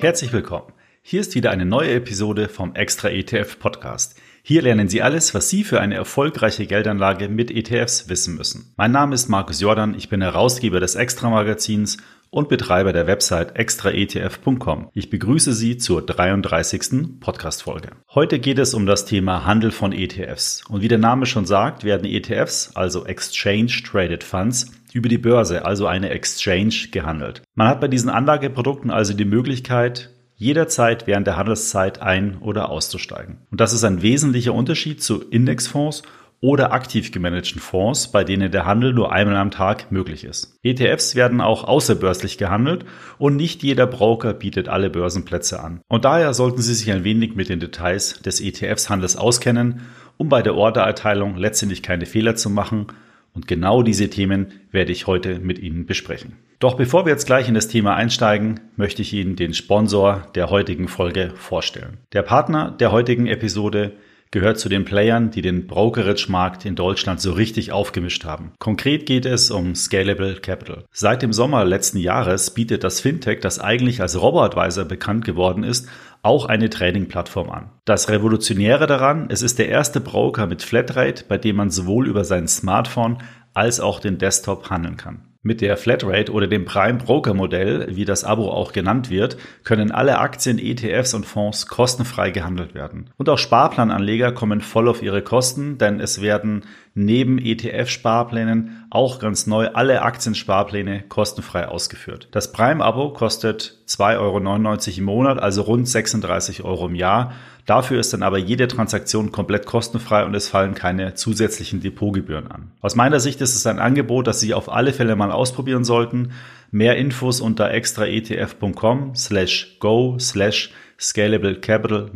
Herzlich willkommen. Hier ist wieder eine neue Episode vom Extra ETF Podcast. Hier lernen Sie alles, was Sie für eine erfolgreiche Geldanlage mit ETFs wissen müssen. Mein Name ist Markus Jordan, ich bin Herausgeber des Extra Magazins und Betreiber der Website extraetf.com. Ich begrüße Sie zur 33. Podcast-Folge. Heute geht es um das Thema Handel von ETFs. Und wie der Name schon sagt, werden ETFs, also Exchange Traded Funds, über die Börse, also eine Exchange, gehandelt. Man hat bei diesen Anlageprodukten also die Möglichkeit, jederzeit während der Handelszeit ein- oder auszusteigen. Und das ist ein wesentlicher Unterschied zu Indexfonds oder aktiv gemanagten Fonds, bei denen der Handel nur einmal am Tag möglich ist. ETFs werden auch außerbörslich gehandelt und nicht jeder Broker bietet alle Börsenplätze an. Und daher sollten Sie sich ein wenig mit den Details des ETFs-Handels auskennen, um bei der Ordererteilung letztendlich keine Fehler zu machen und genau diese Themen werde ich heute mit Ihnen besprechen. Doch bevor wir jetzt gleich in das Thema einsteigen, möchte ich Ihnen den Sponsor der heutigen Folge vorstellen. Der Partner der heutigen Episode gehört zu den Playern, die den Brokerage-Markt in Deutschland so richtig aufgemischt haben. Konkret geht es um Scalable Capital. Seit dem Sommer letzten Jahres bietet das Fintech, das eigentlich als Robo-Advisor bekannt geworden ist, auch eine Trading-Plattform an. Das Revolutionäre daran, es ist der erste Broker mit Flatrate, bei dem man sowohl über sein Smartphone als auch den Desktop handeln kann. Mit der Flatrate oder dem Prime Broker Modell, wie das Abo auch genannt wird, können alle Aktien, ETFs und Fonds kostenfrei gehandelt werden. Und auch Sparplananleger kommen voll auf ihre Kosten, denn es werden neben ETF-Sparplänen auch ganz neu alle Aktiensparpläne kostenfrei ausgeführt. Das Prime-Abo kostet 2,99 Euro im Monat, also rund 36 Euro im Jahr. Dafür ist dann aber jede Transaktion komplett kostenfrei und es fallen keine zusätzlichen Depotgebühren an. Aus meiner Sicht ist es ein Angebot, das Sie auf alle Fälle mal ausprobieren sollten. Mehr Infos unter extraetf.com slash go slash Scalable Capital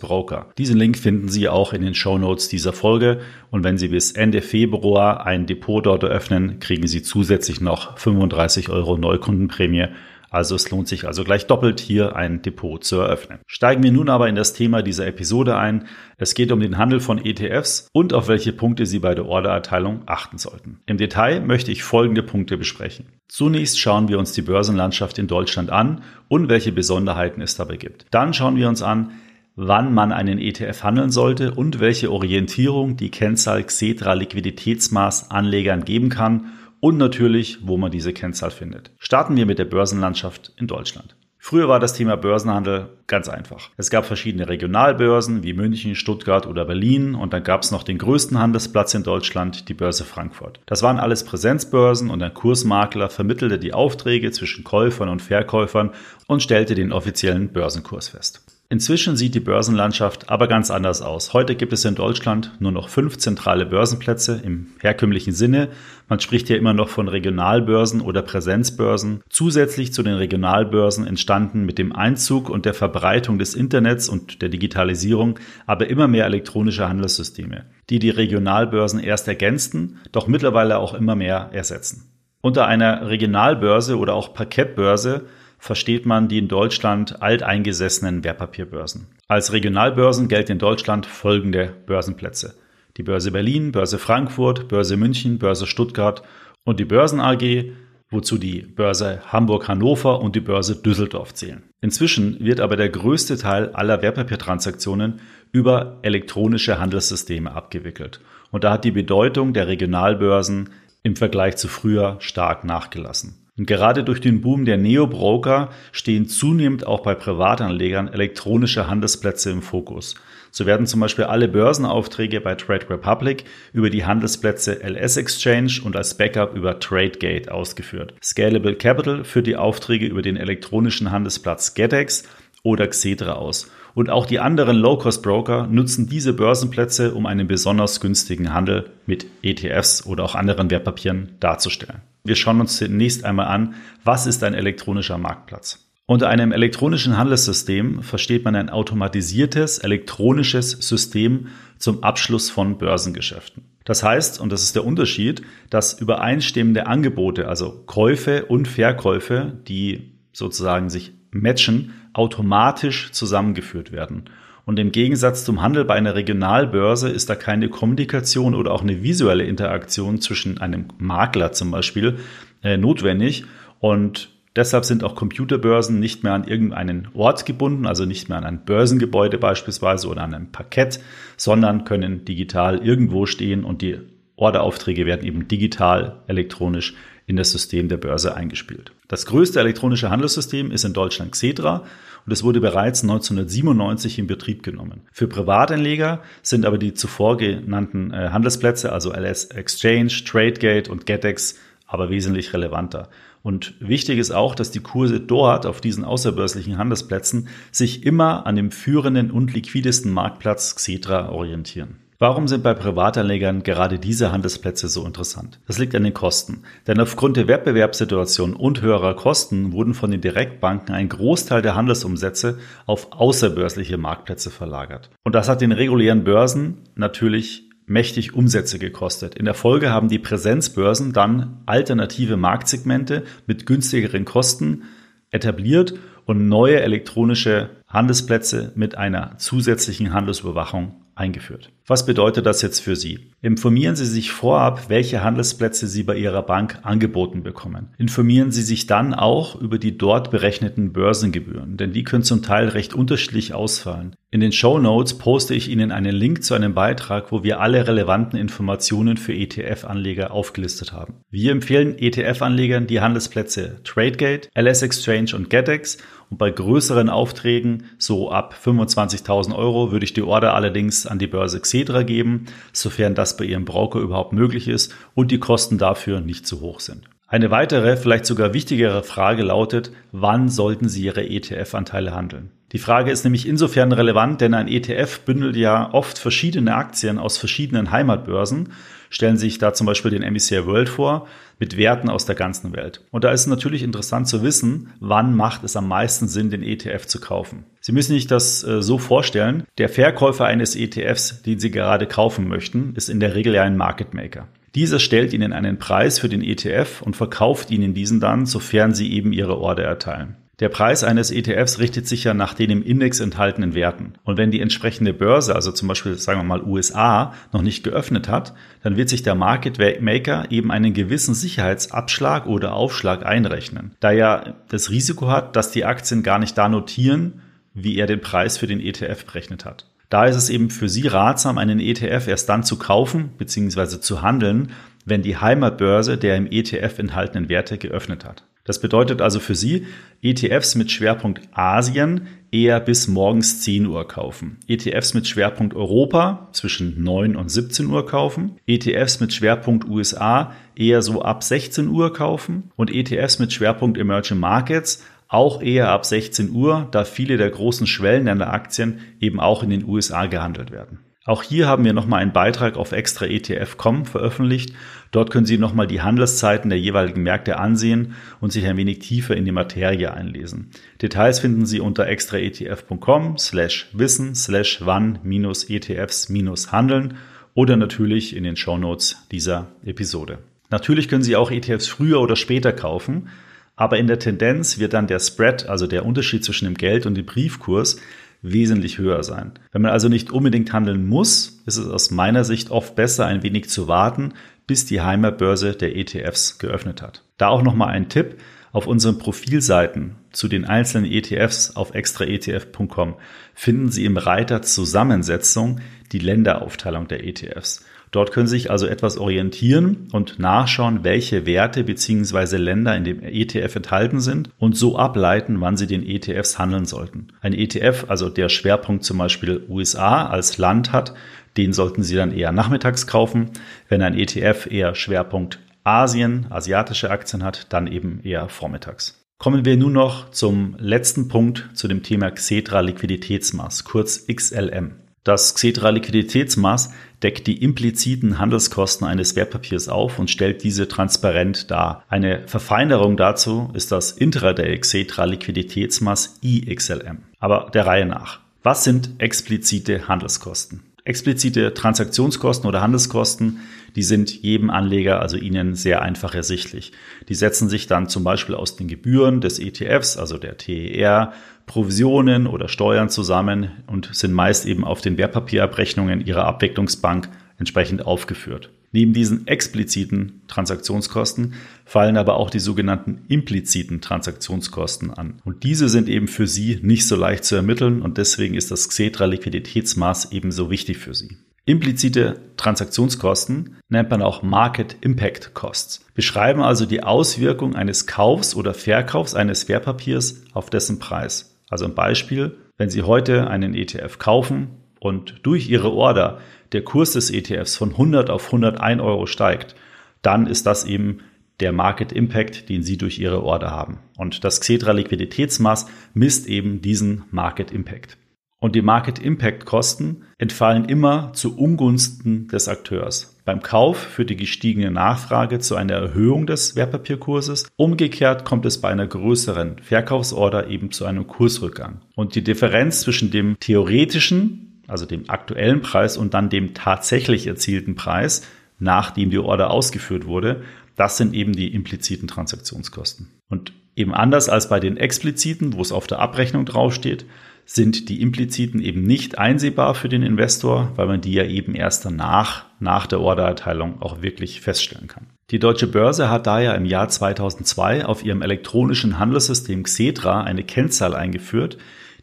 Broker. Diesen Link finden Sie auch in den Show Notes dieser Folge und wenn Sie bis Ende Februar ein Depot dort eröffnen, kriegen Sie zusätzlich noch 35 Euro Neukundenprämie also es lohnt sich also gleich doppelt hier ein Depot zu eröffnen. Steigen wir nun aber in das Thema dieser Episode ein. Es geht um den Handel von ETFs und auf welche Punkte Sie bei der Ordererteilung achten sollten. Im Detail möchte ich folgende Punkte besprechen. Zunächst schauen wir uns die Börsenlandschaft in Deutschland an und welche Besonderheiten es dabei gibt. Dann schauen wir uns an, wann man einen ETF handeln sollte und welche Orientierung die Kennzahl Xetra Liquiditätsmaß Anlegern geben kann und natürlich, wo man diese Kennzahl findet. Starten wir mit der Börsenlandschaft in Deutschland. Früher war das Thema Börsenhandel ganz einfach. Es gab verschiedene Regionalbörsen wie München, Stuttgart oder Berlin und dann gab es noch den größten Handelsplatz in Deutschland, die Börse Frankfurt. Das waren alles Präsenzbörsen und ein Kursmakler vermittelte die Aufträge zwischen Käufern und Verkäufern und stellte den offiziellen Börsenkurs fest. Inzwischen sieht die Börsenlandschaft aber ganz anders aus. Heute gibt es in Deutschland nur noch fünf zentrale Börsenplätze im herkömmlichen Sinne. Man spricht ja immer noch von Regionalbörsen oder Präsenzbörsen. Zusätzlich zu den Regionalbörsen entstanden mit dem Einzug und der Verbreitung des Internets und der Digitalisierung aber immer mehr elektronische Handelssysteme, die die Regionalbörsen erst ergänzten, doch mittlerweile auch immer mehr ersetzen. Unter einer Regionalbörse oder auch Parkettbörse versteht man die in Deutschland alteingesessenen Wertpapierbörsen. Als Regionalbörsen gelten in Deutschland folgende Börsenplätze. Die Börse Berlin, Börse Frankfurt, Börse München, Börse Stuttgart und die Börsen AG, wozu die Börse Hamburg-Hannover und die Börse Düsseldorf zählen. Inzwischen wird aber der größte Teil aller Wertpapiertransaktionen über elektronische Handelssysteme abgewickelt. Und da hat die Bedeutung der Regionalbörsen im Vergleich zu früher stark nachgelassen. Und gerade durch den Boom der Neo-Broker stehen zunehmend auch bei Privatanlegern elektronische Handelsplätze im Fokus. So werden zum Beispiel alle Börsenaufträge bei Trade Republic über die Handelsplätze LS Exchange und als Backup über TradeGate ausgeführt. Scalable Capital führt die Aufträge über den elektronischen Handelsplatz GetEx oder Xetra aus. Und auch die anderen Low-Cost-Broker nutzen diese Börsenplätze, um einen besonders günstigen Handel mit ETFs oder auch anderen Wertpapieren darzustellen. Wir schauen uns zunächst einmal an, was ist ein elektronischer Marktplatz. Unter einem elektronischen Handelssystem versteht man ein automatisiertes elektronisches System zum Abschluss von Börsengeschäften. Das heißt, und das ist der Unterschied, dass übereinstimmende Angebote, also Käufe und Verkäufe, die sozusagen sich matchen, automatisch zusammengeführt werden. Und im Gegensatz zum Handel bei einer Regionalbörse ist da keine Kommunikation oder auch eine visuelle Interaktion zwischen einem Makler zum Beispiel äh, notwendig. Und deshalb sind auch Computerbörsen nicht mehr an irgendeinen Ort gebunden, also nicht mehr an ein Börsengebäude beispielsweise oder an ein Parkett, sondern können digital irgendwo stehen und die Orderaufträge werden eben digital, elektronisch in das System der Börse eingespielt. Das größte elektronische Handelssystem ist in Deutschland Xetra und es wurde bereits 1997 in Betrieb genommen. Für Privatanleger sind aber die zuvor genannten äh, Handelsplätze, also LS Exchange, TradeGate und GetEx, aber wesentlich relevanter. Und wichtig ist auch, dass die Kurse dort auf diesen außerbörslichen Handelsplätzen sich immer an dem führenden und liquidesten Marktplatz Xetra orientieren. Warum sind bei Privatanlegern gerade diese Handelsplätze so interessant? Das liegt an den Kosten. Denn aufgrund der Wettbewerbssituation und höherer Kosten wurden von den Direktbanken ein Großteil der Handelsumsätze auf außerbörsliche Marktplätze verlagert. Und das hat den regulären Börsen natürlich mächtig Umsätze gekostet. In der Folge haben die Präsenzbörsen dann alternative Marktsegmente mit günstigeren Kosten etabliert und neue elektronische Handelsplätze mit einer zusätzlichen Handelsüberwachung eingeführt. Was bedeutet das jetzt für Sie? Informieren Sie sich vorab, welche Handelsplätze Sie bei Ihrer Bank angeboten bekommen. Informieren Sie sich dann auch über die dort berechneten Börsengebühren, denn die können zum Teil recht unterschiedlich ausfallen. In den Show Notes poste ich Ihnen einen Link zu einem Beitrag, wo wir alle relevanten Informationen für ETF-Anleger aufgelistet haben. Wir empfehlen ETF-Anlegern die Handelsplätze TradeGate, LS Exchange und GetEx und bei größeren Aufträgen, so ab 25.000 Euro, würde ich die Order allerdings an die Börse Geben, sofern das bei Ihrem Broker überhaupt möglich ist und die Kosten dafür nicht zu hoch sind. Eine weitere, vielleicht sogar wichtigere Frage lautet, wann sollten Sie Ihre ETF-Anteile handeln? Die Frage ist nämlich insofern relevant, denn ein ETF bündelt ja oft verschiedene Aktien aus verschiedenen Heimatbörsen. Stellen Sie sich da zum Beispiel den MSCI World vor mit Werten aus der ganzen Welt. Und da ist es natürlich interessant zu wissen, wann macht es am meisten Sinn, den ETF zu kaufen. Sie müssen sich das äh, so vorstellen, der Verkäufer eines ETFs, den Sie gerade kaufen möchten, ist in der Regel ja ein Market Maker. Dieser stellt Ihnen einen Preis für den ETF und verkauft Ihnen diesen dann, sofern Sie eben Ihre Order erteilen. Der Preis eines ETFs richtet sich ja nach den im Index enthaltenen Werten. Und wenn die entsprechende Börse, also zum Beispiel sagen wir mal USA, noch nicht geöffnet hat, dann wird sich der Market Maker eben einen gewissen Sicherheitsabschlag oder Aufschlag einrechnen, da er das Risiko hat, dass die Aktien gar nicht da notieren, wie er den Preis für den ETF berechnet hat. Da ist es eben für Sie ratsam, einen ETF erst dann zu kaufen bzw. zu handeln, wenn die Heimatbörse der im ETF enthaltenen Werte geöffnet hat. Das bedeutet also für Sie, ETFs mit Schwerpunkt Asien eher bis morgens 10 Uhr kaufen. ETFs mit Schwerpunkt Europa zwischen 9 und 17 Uhr kaufen. ETFs mit Schwerpunkt USA eher so ab 16 Uhr kaufen. Und ETFs mit Schwerpunkt Emerging Markets auch eher ab 16 Uhr, da viele der großen Schwellenländeraktien eben auch in den USA gehandelt werden. Auch hier haben wir nochmal einen Beitrag auf extra ETF.com veröffentlicht. Dort können Sie nochmal die Handelszeiten der jeweiligen Märkte ansehen und sich ein wenig tiefer in die Materie einlesen. Details finden Sie unter extraetf.com slash wissen slash wann minus ETFs minus handeln oder natürlich in den Shownotes dieser Episode. Natürlich können Sie auch ETFs früher oder später kaufen, aber in der Tendenz wird dann der Spread, also der Unterschied zwischen dem Geld und dem Briefkurs, wesentlich höher sein. Wenn man also nicht unbedingt handeln muss, ist es aus meiner Sicht oft besser, ein wenig zu warten, bis die Heimatbörse der ETFs geöffnet hat. Da auch nochmal ein Tipp. Auf unseren Profilseiten zu den einzelnen ETFs auf extraetf.com finden Sie im Reiter Zusammensetzung die Länderaufteilung der ETFs. Dort können Sie sich also etwas orientieren und nachschauen, welche Werte bzw. Länder in dem ETF enthalten sind und so ableiten, wann Sie den ETFs handeln sollten. Ein ETF, also der Schwerpunkt zum Beispiel USA als Land hat, den sollten Sie dann eher nachmittags kaufen. Wenn ein ETF eher Schwerpunkt Asien, asiatische Aktien hat, dann eben eher vormittags. Kommen wir nun noch zum letzten Punkt zu dem Thema Xetra Liquiditätsmaß, kurz XLM. Das Xetra Liquiditätsmaß deckt die impliziten Handelskosten eines Wertpapiers auf und stellt diese transparent dar. Eine Verfeinerung dazu ist das Intraday Xetra Liquiditätsmaß IXLM. Aber der Reihe nach. Was sind explizite Handelskosten? Explizite Transaktionskosten oder Handelskosten, die sind jedem Anleger, also Ihnen, sehr einfach ersichtlich. Die setzen sich dann zum Beispiel aus den Gebühren des ETFs, also der TER, Provisionen oder Steuern zusammen und sind meist eben auf den Wertpapierabrechnungen Ihrer Abwicklungsbank entsprechend aufgeführt. Neben diesen expliziten Transaktionskosten fallen aber auch die sogenannten impliziten Transaktionskosten an. Und diese sind eben für Sie nicht so leicht zu ermitteln und deswegen ist das Xetra Liquiditätsmaß ebenso wichtig für Sie. Implizite Transaktionskosten nennt man auch Market Impact Costs, beschreiben also die Auswirkung eines Kaufs oder Verkaufs eines Wertpapiers auf dessen Preis. Also ein Beispiel, wenn Sie heute einen ETF kaufen und durch Ihre Order der Kurs des ETFs von 100 auf 101 Euro steigt, dann ist das eben der Market Impact, den Sie durch Ihre Order haben. Und das Xetra Liquiditätsmaß misst eben diesen Market Impact. Und die Market Impact Kosten entfallen immer zu Ungunsten des Akteurs. Beim Kauf führt die gestiegene Nachfrage zu einer Erhöhung des Wertpapierkurses. Umgekehrt kommt es bei einer größeren Verkaufsorder eben zu einem Kursrückgang. Und die Differenz zwischen dem theoretischen, also dem aktuellen Preis und dann dem tatsächlich erzielten Preis, nachdem die Order ausgeführt wurde, das sind eben die impliziten Transaktionskosten. Und eben anders als bei den expliziten, wo es auf der Abrechnung draufsteht, sind die impliziten eben nicht einsehbar für den Investor, weil man die ja eben erst danach, nach der Ordererteilung auch wirklich feststellen kann. Die Deutsche Börse hat daher im Jahr 2002 auf ihrem elektronischen Handelssystem Xetra eine Kennzahl eingeführt,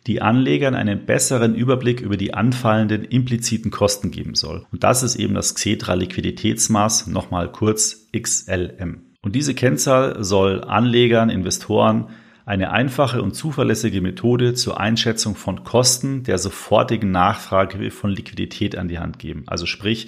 die Anlegern einen besseren Überblick über die anfallenden impliziten Kosten geben soll. Und das ist eben das Xetra Liquiditätsmaß, nochmal kurz XLM. Und diese Kennzahl soll Anlegern, Investoren eine einfache und zuverlässige Methode zur Einschätzung von Kosten der sofortigen Nachfrage von Liquidität an die Hand geben. Also sprich,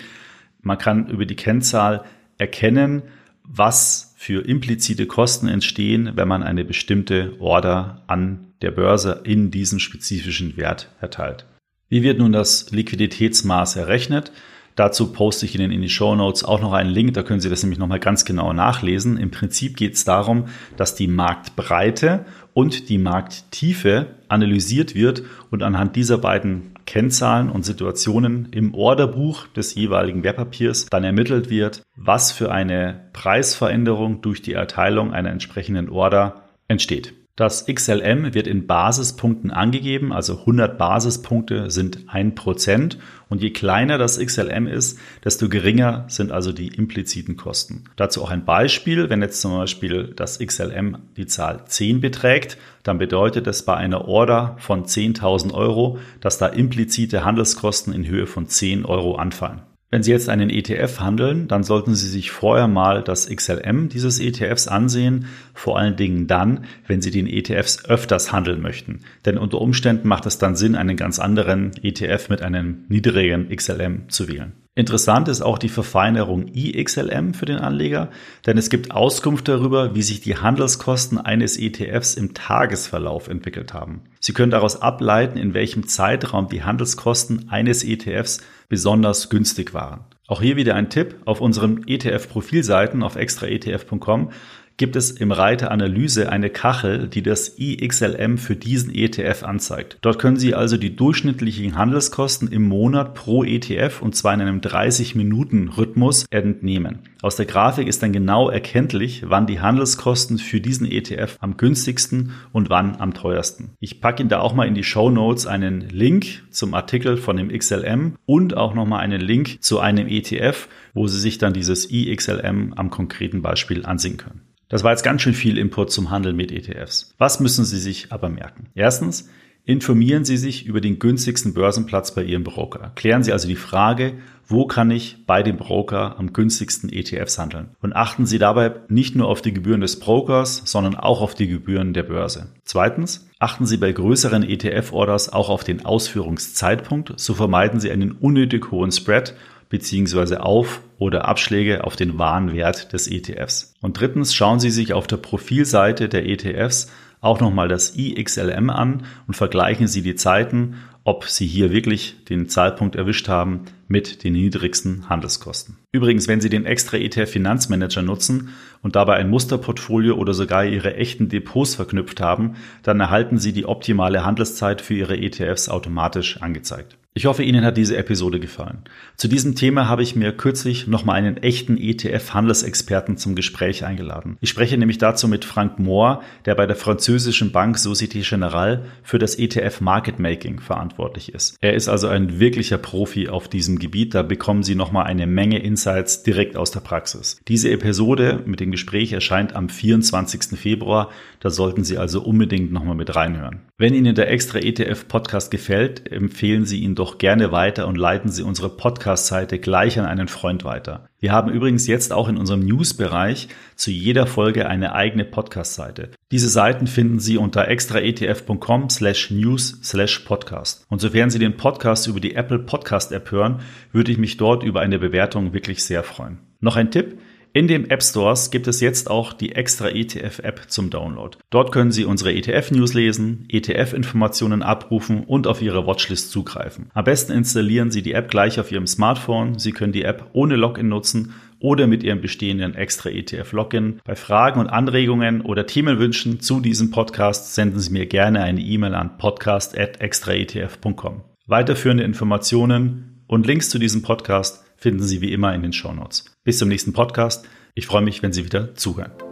man kann über die Kennzahl erkennen, was für implizite Kosten entstehen, wenn man eine bestimmte Order an der Börse in diesen spezifischen Wert erteilt. Wie wird nun das Liquiditätsmaß errechnet? Dazu poste ich Ihnen in die Show Notes auch noch einen Link, da können Sie das nämlich nochmal ganz genau nachlesen. Im Prinzip geht es darum, dass die Marktbreite und die Markttiefe analysiert wird und anhand dieser beiden Kennzahlen und Situationen im Orderbuch des jeweiligen Wertpapiers dann ermittelt wird, was für eine Preisveränderung durch die Erteilung einer entsprechenden Order entsteht. Das XLM wird in Basispunkten angegeben, also 100 Basispunkte sind 1% und je kleiner das XLM ist, desto geringer sind also die impliziten Kosten. Dazu auch ein Beispiel, wenn jetzt zum Beispiel das XLM die Zahl 10 beträgt, dann bedeutet es bei einer Order von 10.000 Euro, dass da implizite Handelskosten in Höhe von 10 Euro anfallen. Wenn Sie jetzt einen ETF handeln, dann sollten Sie sich vorher mal das XLM dieses ETFs ansehen, vor allen Dingen dann, wenn Sie den ETFs öfters handeln möchten. Denn unter Umständen macht es dann Sinn, einen ganz anderen ETF mit einem niedrigen XLM zu wählen. Interessant ist auch die Verfeinerung IXLM für den Anleger, denn es gibt Auskunft darüber, wie sich die Handelskosten eines ETFs im Tagesverlauf entwickelt haben. Sie können daraus ableiten, in welchem Zeitraum die Handelskosten eines ETFs besonders günstig waren. Auch hier wieder ein Tipp. Auf unseren ETF-Profilseiten auf extraetf.com gibt es im Reiter Analyse eine Kachel, die das IXLM für diesen ETF anzeigt. Dort können Sie also die durchschnittlichen Handelskosten im Monat pro ETF und zwar in einem 30-Minuten-Rhythmus entnehmen. Aus der Grafik ist dann genau erkenntlich, wann die Handelskosten für diesen ETF am günstigsten und wann am teuersten. Ich packe Ihnen da auch mal in die Show Notes einen Link zum Artikel von dem XLM und auch nochmal einen Link zu einem ETF, wo Sie sich dann dieses IXLM am konkreten Beispiel ansehen können. Das war jetzt ganz schön viel Input zum Handel mit ETFs. Was müssen Sie sich aber merken? Erstens, informieren Sie sich über den günstigsten Börsenplatz bei Ihrem Broker. Klären Sie also die Frage, wo kann ich bei dem Broker am günstigsten ETFs handeln? Und achten Sie dabei nicht nur auf die Gebühren des Brokers, sondern auch auf die Gebühren der Börse. Zweitens, achten Sie bei größeren ETF-Orders auch auf den Ausführungszeitpunkt, so vermeiden Sie einen unnötig hohen Spread beziehungsweise Auf- oder Abschläge auf den wahren Wert des ETFs. Und drittens schauen Sie sich auf der Profilseite der ETFs auch nochmal das IXLM an und vergleichen Sie die Zeiten, ob Sie hier wirklich den Zeitpunkt erwischt haben mit den niedrigsten Handelskosten. Übrigens, wenn Sie den extra ETF Finanzmanager nutzen und dabei ein Musterportfolio oder sogar Ihre echten Depots verknüpft haben, dann erhalten Sie die optimale Handelszeit für Ihre ETFs automatisch angezeigt. Ich hoffe, Ihnen hat diese Episode gefallen. Zu diesem Thema habe ich mir kürzlich nochmal einen echten ETF-Handelsexperten zum Gespräch eingeladen. Ich spreche nämlich dazu mit Frank Mohr, der bei der französischen Bank Société Générale für das ETF Market Making verantwortlich ist. Er ist also ein wirklicher Profi auf diesem Gebiet. Da bekommen Sie nochmal eine Menge Insights direkt aus der Praxis. Diese Episode mit dem Gespräch erscheint am 24. Februar. Da sollten Sie also unbedingt nochmal mit reinhören. Wenn Ihnen der extra ETF Podcast gefällt, empfehlen Sie ihn doch gerne weiter und leiten Sie unsere Podcast-Seite gleich an einen Freund weiter. Wir haben übrigens jetzt auch in unserem News-Bereich zu jeder Folge eine eigene Podcast-Seite. Diese Seiten finden Sie unter extraetf.com slash news slash podcast. Und sofern Sie den Podcast über die Apple Podcast App hören, würde ich mich dort über eine Bewertung wirklich sehr freuen. Noch ein Tipp. In den App Stores gibt es jetzt auch die extra ETF-App zum Download. Dort können Sie unsere ETF-News lesen, ETF-Informationen abrufen und auf Ihre Watchlist zugreifen. Am besten installieren Sie die App gleich auf Ihrem Smartphone. Sie können die App ohne Login nutzen oder mit Ihrem bestehenden extra ETF-Login. Bei Fragen und Anregungen oder Themenwünschen zu diesem Podcast senden Sie mir gerne eine E-Mail an podcast.extraetf.com. Weiterführende Informationen und Links zu diesem Podcast finden Sie wie immer in den Show Notes. Bis zum nächsten Podcast. Ich freue mich, wenn Sie wieder zuhören.